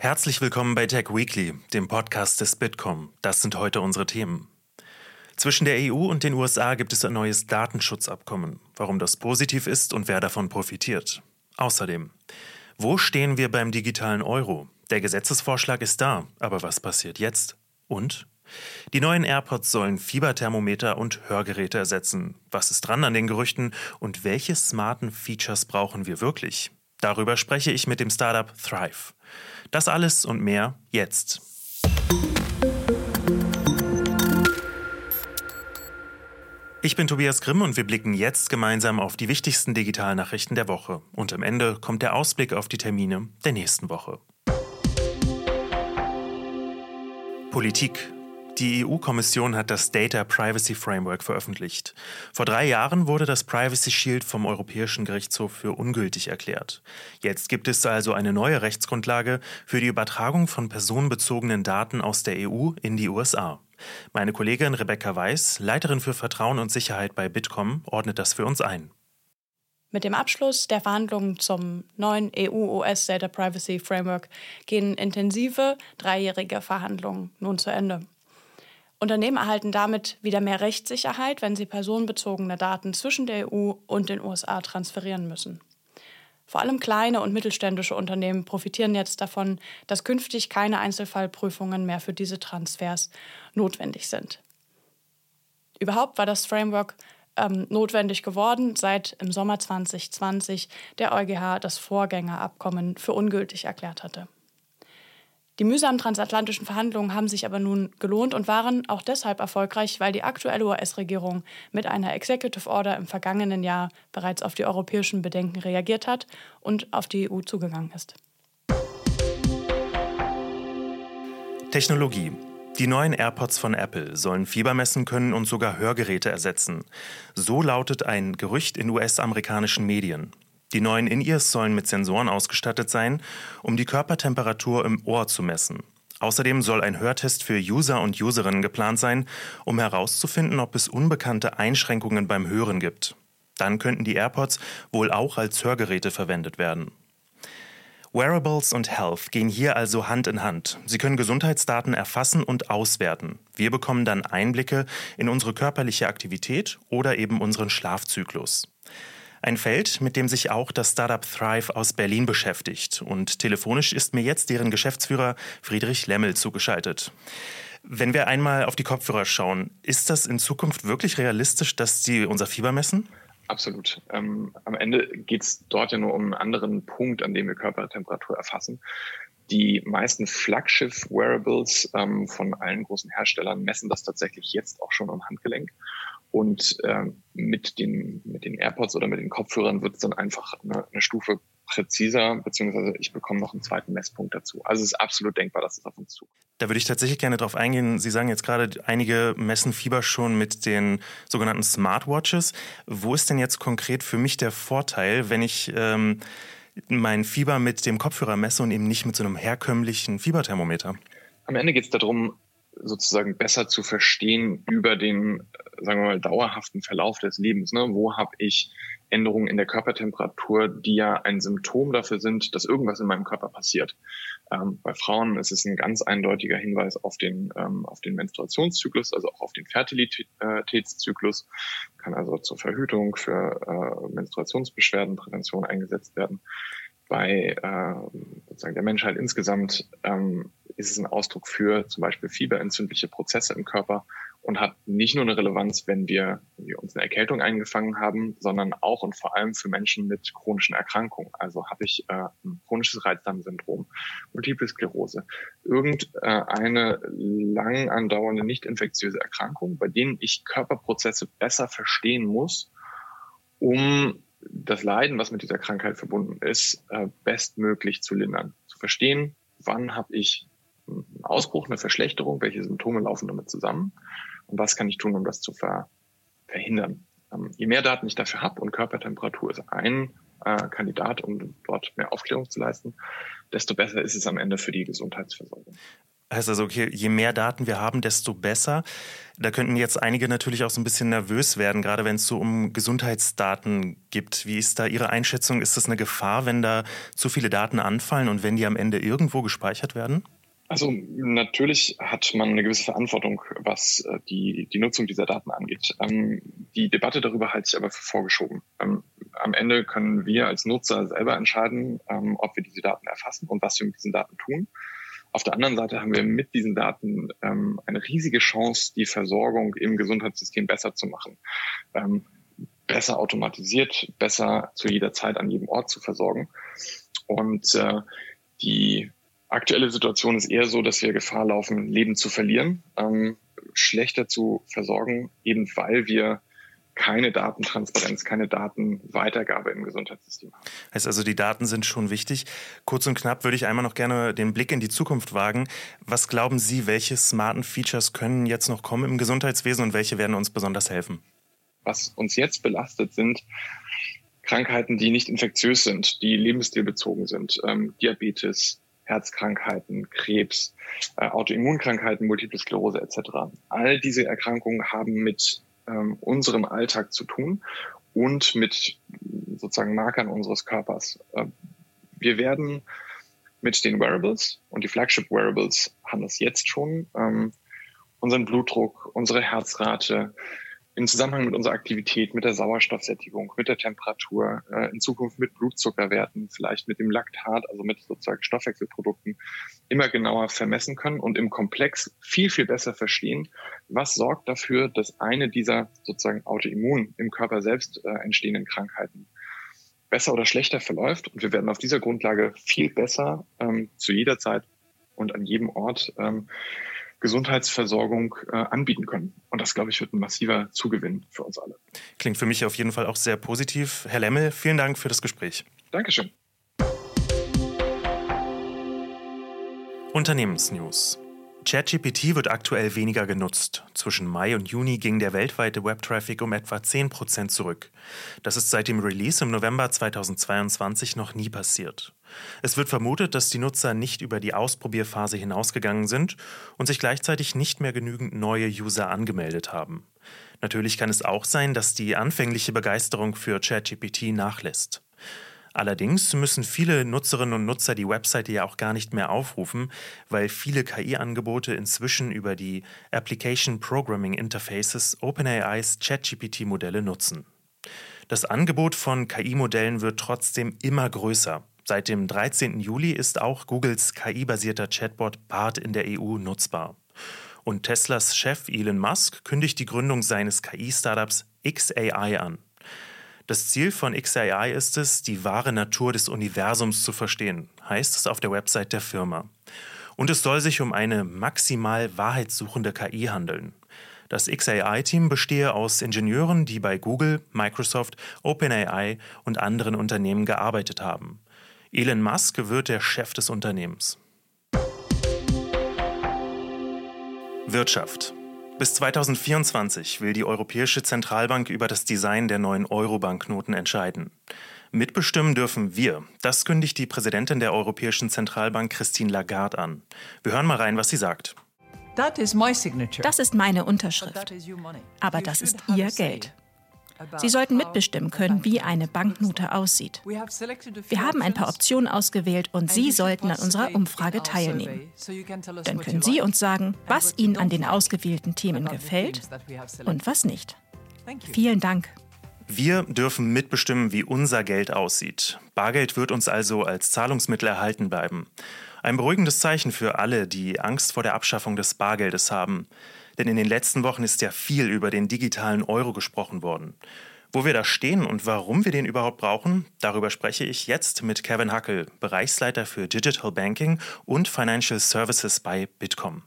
Herzlich willkommen bei Tech Weekly, dem Podcast des Bitkom. Das sind heute unsere Themen. Zwischen der EU und den USA gibt es ein neues Datenschutzabkommen. Warum das positiv ist und wer davon profitiert. Außerdem, wo stehen wir beim digitalen Euro? Der Gesetzesvorschlag ist da, aber was passiert jetzt? Und? Die neuen AirPods sollen Fieberthermometer und Hörgeräte ersetzen. Was ist dran an den Gerüchten und welche smarten Features brauchen wir wirklich? Darüber spreche ich mit dem Startup Thrive. Das alles und mehr jetzt. Ich bin Tobias Grimm und wir blicken jetzt gemeinsam auf die wichtigsten Digitalnachrichten der Woche. Und am Ende kommt der Ausblick auf die Termine der nächsten Woche. Politik die EU-Kommission hat das Data Privacy Framework veröffentlicht. Vor drei Jahren wurde das Privacy Shield vom Europäischen Gerichtshof für ungültig erklärt. Jetzt gibt es also eine neue Rechtsgrundlage für die Übertragung von personenbezogenen Daten aus der EU in die USA. Meine Kollegin Rebecca Weiß, Leiterin für Vertrauen und Sicherheit bei Bitkom, ordnet das für uns ein. Mit dem Abschluss der Verhandlungen zum neuen EU-US Data Privacy Framework gehen intensive dreijährige Verhandlungen nun zu Ende. Unternehmen erhalten damit wieder mehr Rechtssicherheit, wenn sie personenbezogene Daten zwischen der EU und den USA transferieren müssen. Vor allem kleine und mittelständische Unternehmen profitieren jetzt davon, dass künftig keine Einzelfallprüfungen mehr für diese Transfers notwendig sind. Überhaupt war das Framework ähm, notwendig geworden, seit im Sommer 2020 der EuGH das Vorgängerabkommen für ungültig erklärt hatte. Die mühsamen transatlantischen Verhandlungen haben sich aber nun gelohnt und waren auch deshalb erfolgreich, weil die aktuelle US-Regierung mit einer Executive Order im vergangenen Jahr bereits auf die europäischen Bedenken reagiert hat und auf die EU zugegangen ist. Technologie. Die neuen AirPods von Apple sollen Fieber messen können und sogar Hörgeräte ersetzen. So lautet ein Gerücht in US-amerikanischen Medien. Die neuen In-Ears sollen mit Sensoren ausgestattet sein, um die Körpertemperatur im Ohr zu messen. Außerdem soll ein Hörtest für User und Userinnen geplant sein, um herauszufinden, ob es unbekannte Einschränkungen beim Hören gibt. Dann könnten die AirPods wohl auch als Hörgeräte verwendet werden. Wearables und Health gehen hier also Hand in Hand. Sie können Gesundheitsdaten erfassen und auswerten. Wir bekommen dann Einblicke in unsere körperliche Aktivität oder eben unseren Schlafzyklus. Ein Feld, mit dem sich auch das Startup Thrive aus Berlin beschäftigt. Und telefonisch ist mir jetzt deren Geschäftsführer Friedrich Lemmel zugeschaltet. Wenn wir einmal auf die Kopfhörer schauen, ist das in Zukunft wirklich realistisch, dass sie unser Fieber messen? Absolut. Ähm, am Ende geht es dort ja nur um einen anderen Punkt, an dem wir Körpertemperatur erfassen. Die meisten Flaggschiff-Wearables ähm, von allen großen Herstellern messen das tatsächlich jetzt auch schon am Handgelenk. Und äh, mit, den, mit den AirPods oder mit den Kopfhörern wird es dann einfach eine, eine Stufe präziser, beziehungsweise ich bekomme noch einen zweiten Messpunkt dazu. Also es ist absolut denkbar, dass es auf uns zukommt. Da würde ich tatsächlich gerne darauf eingehen. Sie sagen jetzt gerade, einige messen Fieber schon mit den sogenannten Smartwatches. Wo ist denn jetzt konkret für mich der Vorteil, wenn ich ähm, mein Fieber mit dem Kopfhörer messe und eben nicht mit so einem herkömmlichen Fieberthermometer? Am Ende geht es darum, sozusagen besser zu verstehen über den, sagen wir mal, dauerhaften Verlauf des Lebens. Ne? Wo habe ich Änderungen in der Körpertemperatur, die ja ein Symptom dafür sind, dass irgendwas in meinem Körper passiert. Ähm, bei Frauen ist es ein ganz eindeutiger Hinweis auf den, ähm, auf den Menstruationszyklus, also auch auf den Fertilitätszyklus, kann also zur Verhütung für äh, Menstruationsbeschwerden, Prävention eingesetzt werden. Bei äh, sozusagen der Menschheit insgesamt ähm, ist es ein Ausdruck für zum Beispiel fieberentzündliche Prozesse im Körper und hat nicht nur eine Relevanz, wenn wir, wenn wir uns eine Erkältung eingefangen haben, sondern auch und vor allem für Menschen mit chronischen Erkrankungen. Also habe ich äh, ein chronisches Reizdarmsyndrom, Multiple Sklerose, irgendeine lang andauernde nicht infektiöse Erkrankung, bei denen ich Körperprozesse besser verstehen muss, um das Leiden, was mit dieser Krankheit verbunden ist, äh, bestmöglich zu lindern. Zu verstehen, wann habe ich einen Ausbruch, eine Verschlechterung, welche Symptome laufen damit zusammen und was kann ich tun, um das zu ver verhindern. Ähm, je mehr Daten ich dafür habe und Körpertemperatur ist ein äh, Kandidat, um dort mehr Aufklärung zu leisten, desto besser ist es am Ende für die Gesundheitsversorgung. Heißt also, okay, je mehr Daten wir haben, desto besser. Da könnten jetzt einige natürlich auch so ein bisschen nervös werden, gerade wenn es so um Gesundheitsdaten gibt. Wie ist da Ihre Einschätzung? Ist das eine Gefahr, wenn da zu viele Daten anfallen und wenn die am Ende irgendwo gespeichert werden? Also natürlich hat man eine gewisse Verantwortung, was äh, die, die Nutzung dieser Daten angeht. Ähm, die Debatte darüber halte ich aber für vorgeschoben. Ähm, am Ende können wir als Nutzer selber entscheiden, ähm, ob wir diese Daten erfassen und was wir mit diesen Daten tun. Auf der anderen Seite haben wir mit diesen Daten eine riesige Chance, die Versorgung im Gesundheitssystem besser zu machen. Besser automatisiert, besser zu jeder Zeit an jedem Ort zu versorgen. Und äh, die aktuelle Situation ist eher so, dass wir Gefahr laufen, Leben zu verlieren, ähm, schlechter zu versorgen, eben weil wir keine Datentransparenz, keine Datenweitergabe im Gesundheitssystem haben. Heißt also, die Daten sind schon wichtig. Kurz und knapp würde ich einmal noch gerne den Blick in die Zukunft wagen. Was glauben Sie, welche smarten Features können jetzt noch kommen im Gesundheitswesen und welche werden uns besonders helfen? Was uns jetzt belastet, sind Krankheiten, die nicht infektiös sind, die lebensstilbezogen sind, ähm, Diabetes, Herzkrankheiten, Krebs, äh, Autoimmunkrankheiten, Multiple Sklerose etc. All diese Erkrankungen haben mit ähm, unserem Alltag zu tun und mit sozusagen Markern unseres Körpers. Äh, wir werden mit den Wearables und die Flagship Wearables haben das jetzt schon, ähm, unseren Blutdruck, unsere Herzrate, im Zusammenhang mit unserer Aktivität, mit der Sauerstoffsättigung, mit der Temperatur, äh, in Zukunft mit Blutzuckerwerten, vielleicht mit dem Laktat, also mit sozusagen Stoffwechselprodukten, immer genauer vermessen können und im Komplex viel, viel besser verstehen, was sorgt dafür, dass eine dieser sozusagen autoimmun im Körper selbst äh, entstehenden Krankheiten besser oder schlechter verläuft. Und wir werden auf dieser Grundlage viel besser ähm, zu jeder Zeit und an jedem Ort ähm, Gesundheitsversorgung äh, anbieten können. Und das, glaube ich, wird ein massiver Zugewinn für uns alle. Klingt für mich auf jeden Fall auch sehr positiv. Herr Lemmel, vielen Dank für das Gespräch. Dankeschön. Unternehmensnews. ChatGPT wird aktuell weniger genutzt. Zwischen Mai und Juni ging der weltweite Webtraffic um etwa 10% zurück. Das ist seit dem Release im November 2022 noch nie passiert. Es wird vermutet, dass die Nutzer nicht über die Ausprobierphase hinausgegangen sind und sich gleichzeitig nicht mehr genügend neue User angemeldet haben. Natürlich kann es auch sein, dass die anfängliche Begeisterung für ChatGPT nachlässt. Allerdings müssen viele Nutzerinnen und Nutzer die Webseite ja auch gar nicht mehr aufrufen, weil viele KI-Angebote inzwischen über die Application Programming Interfaces OpenAIs ChatGPT-Modelle nutzen. Das Angebot von KI-Modellen wird trotzdem immer größer. Seit dem 13. Juli ist auch Googles KI-basierter Chatbot BART in der EU nutzbar. Und Teslas Chef Elon Musk kündigt die Gründung seines KI-Startups XAI an. Das Ziel von XAI ist es, die wahre Natur des Universums zu verstehen, heißt es auf der Website der Firma. Und es soll sich um eine maximal wahrheitssuchende KI handeln. Das XAI-Team bestehe aus Ingenieuren, die bei Google, Microsoft, OpenAI und anderen Unternehmen gearbeitet haben. Elon Musk wird der Chef des Unternehmens. Wirtschaft. Bis 2024 will die Europäische Zentralbank über das Design der neuen Euro-Banknoten entscheiden. Mitbestimmen dürfen wir. Das kündigt die Präsidentin der Europäischen Zentralbank Christine Lagarde an. Wir hören mal rein, was sie sagt. Das ist meine Unterschrift. Aber das ist Ihr Geld. Sie sollten mitbestimmen können, wie eine Banknote aussieht. Wir haben ein paar Optionen ausgewählt und Sie sollten an unserer Umfrage teilnehmen. Dann können Sie uns sagen, was Ihnen an den ausgewählten Themen gefällt und was nicht. Vielen Dank. Wir dürfen mitbestimmen, wie unser Geld aussieht. Bargeld wird uns also als Zahlungsmittel erhalten bleiben. Ein beruhigendes Zeichen für alle, die Angst vor der Abschaffung des Bargeldes haben. Denn in den letzten Wochen ist ja viel über den digitalen Euro gesprochen worden. Wo wir da stehen und warum wir den überhaupt brauchen, darüber spreche ich jetzt mit Kevin Hackel, Bereichsleiter für Digital Banking und Financial Services bei Bitkom.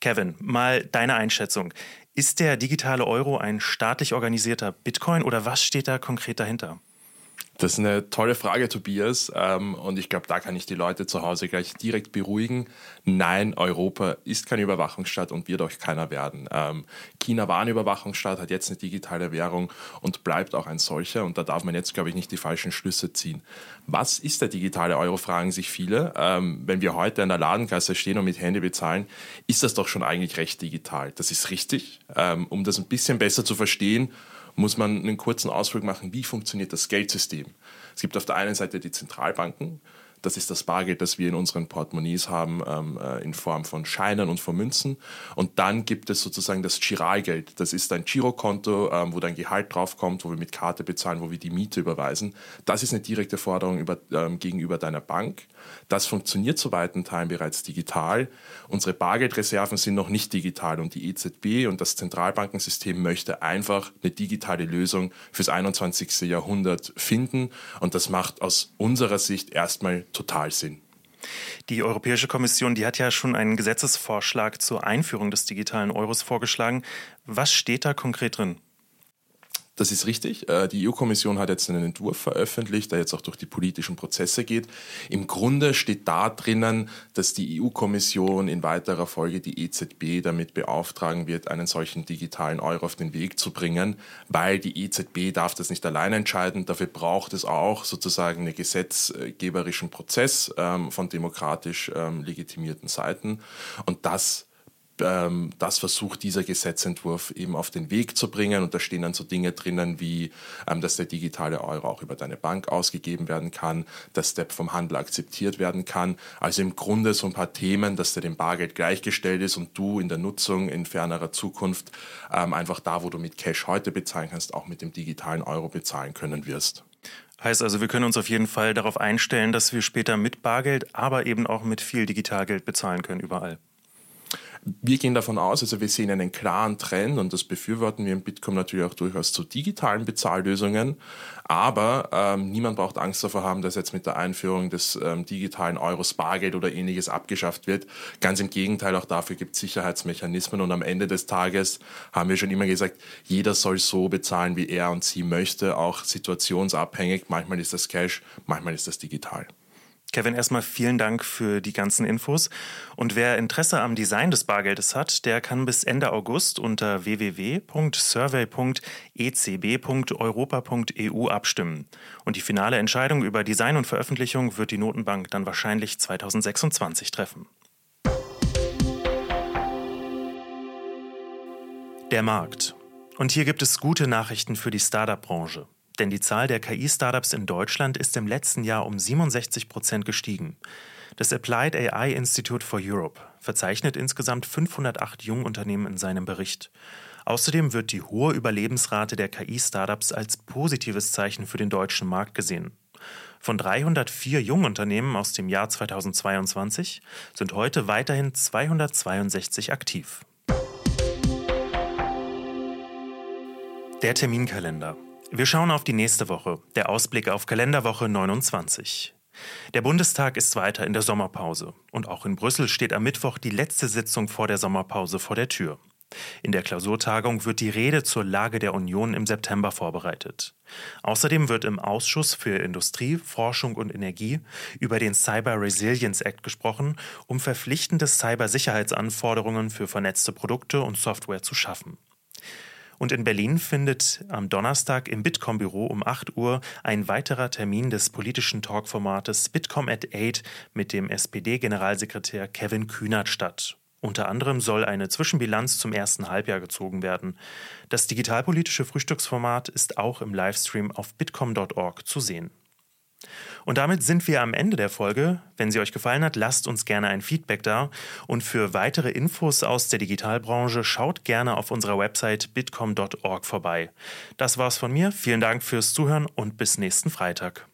Kevin, mal deine Einschätzung. Ist der digitale Euro ein staatlich organisierter Bitcoin oder was steht da konkret dahinter? Das ist eine tolle Frage, Tobias. Ähm, und ich glaube, da kann ich die Leute zu Hause gleich direkt beruhigen. Nein, Europa ist keine Überwachungsstaat und wird auch keiner werden. Ähm, China war eine Überwachungsstaat, hat jetzt eine digitale Währung und bleibt auch ein solcher. Und da darf man jetzt, glaube ich, nicht die falschen Schlüsse ziehen. Was ist der digitale Euro, fragen sich viele. Ähm, wenn wir heute in der Ladenkasse stehen und mit Handy bezahlen, ist das doch schon eigentlich recht digital. Das ist richtig. Um das ein bisschen besser zu verstehen, muss man einen kurzen Ausflug machen, wie funktioniert das Geldsystem. Es gibt auf der einen Seite die Zentralbanken, das ist das Bargeld, das wir in unseren Portemonnaies haben, ähm, äh, in Form von Scheinen und von Münzen. Und dann gibt es sozusagen das Giralgeld. Das ist ein Girokonto, ähm, wo dein Gehalt draufkommt, wo wir mit Karte bezahlen, wo wir die Miete überweisen. Das ist eine direkte Forderung über, ähm, gegenüber deiner Bank. Das funktioniert zu weiten Teilen bereits digital. Unsere Bargeldreserven sind noch nicht digital und die EZB und das Zentralbankensystem möchte einfach eine digitale Lösung fürs 21. Jahrhundert finden. Und das macht aus unserer Sicht erstmal total Sinn. Die Europäische Kommission, die hat ja schon einen Gesetzesvorschlag zur Einführung des digitalen Euros vorgeschlagen. Was steht da konkret drin? Das ist richtig. Äh, die EU-Kommission hat jetzt einen Entwurf veröffentlicht, der jetzt auch durch die politischen Prozesse geht. Im Grunde steht da drinnen, dass die EU-Kommission in weiterer Folge die EZB damit beauftragen wird, einen solchen digitalen Euro auf den Weg zu bringen, weil die EZB darf das nicht allein entscheiden. Dafür braucht es auch sozusagen einen gesetzgeberischen Prozess ähm, von demokratisch ähm, legitimierten Seiten. Und das ähm, das versucht dieser Gesetzentwurf eben auf den Weg zu bringen. Und da stehen dann so Dinge drinnen wie, ähm, dass der digitale Euro auch über deine Bank ausgegeben werden kann, dass der vom Handel akzeptiert werden kann. Also im Grunde so ein paar Themen, dass der dem Bargeld gleichgestellt ist und du in der Nutzung in fernerer Zukunft ähm, einfach da, wo du mit Cash heute bezahlen kannst, auch mit dem digitalen Euro bezahlen können wirst. Heißt also, wir können uns auf jeden Fall darauf einstellen, dass wir später mit Bargeld, aber eben auch mit viel Digitalgeld bezahlen können überall. Wir gehen davon aus, also wir sehen einen klaren Trend und das befürworten wir im Bitkom natürlich auch durchaus zu digitalen Bezahllösungen. Aber ähm, niemand braucht Angst davor haben, dass jetzt mit der Einführung des ähm, digitalen Euros Bargeld oder ähnliches abgeschafft wird. Ganz im Gegenteil, auch dafür gibt es Sicherheitsmechanismen und am Ende des Tages haben wir schon immer gesagt, jeder soll so bezahlen, wie er und sie möchte, auch situationsabhängig. Manchmal ist das Cash, manchmal ist das digital. Kevin, erstmal vielen Dank für die ganzen Infos. Und wer Interesse am Design des Bargeldes hat, der kann bis Ende August unter www.survey.ecb.europa.eu abstimmen. Und die finale Entscheidung über Design und Veröffentlichung wird die Notenbank dann wahrscheinlich 2026 treffen. Der Markt. Und hier gibt es gute Nachrichten für die Startup-Branche. Denn die Zahl der KI-Startups in Deutschland ist im letzten Jahr um 67 Prozent gestiegen. Das Applied AI Institute for Europe verzeichnet insgesamt 508 Jungunternehmen in seinem Bericht. Außerdem wird die hohe Überlebensrate der KI-Startups als positives Zeichen für den deutschen Markt gesehen. Von 304 Jungunternehmen aus dem Jahr 2022 sind heute weiterhin 262 aktiv. Der Terminkalender. Wir schauen auf die nächste Woche, der Ausblick auf Kalenderwoche 29. Der Bundestag ist weiter in der Sommerpause und auch in Brüssel steht am Mittwoch die letzte Sitzung vor der Sommerpause vor der Tür. In der Klausurtagung wird die Rede zur Lage der Union im September vorbereitet. Außerdem wird im Ausschuss für Industrie, Forschung und Energie über den Cyber Resilience Act gesprochen, um verpflichtende Cybersicherheitsanforderungen für vernetzte Produkte und Software zu schaffen. Und in Berlin findet am Donnerstag im Bitkom-Büro um 8 Uhr ein weiterer Termin des politischen Talkformates Bitkom at 8 mit dem SPD-Generalsekretär Kevin Kühnert statt. Unter anderem soll eine Zwischenbilanz zum ersten Halbjahr gezogen werden. Das digitalpolitische Frühstücksformat ist auch im Livestream auf bitkom.org zu sehen. Und damit sind wir am Ende der Folge. Wenn sie euch gefallen hat, lasst uns gerne ein Feedback da. Und für weitere Infos aus der Digitalbranche schaut gerne auf unserer Website bitcom.org vorbei. Das war's von mir. Vielen Dank fürs Zuhören und bis nächsten Freitag.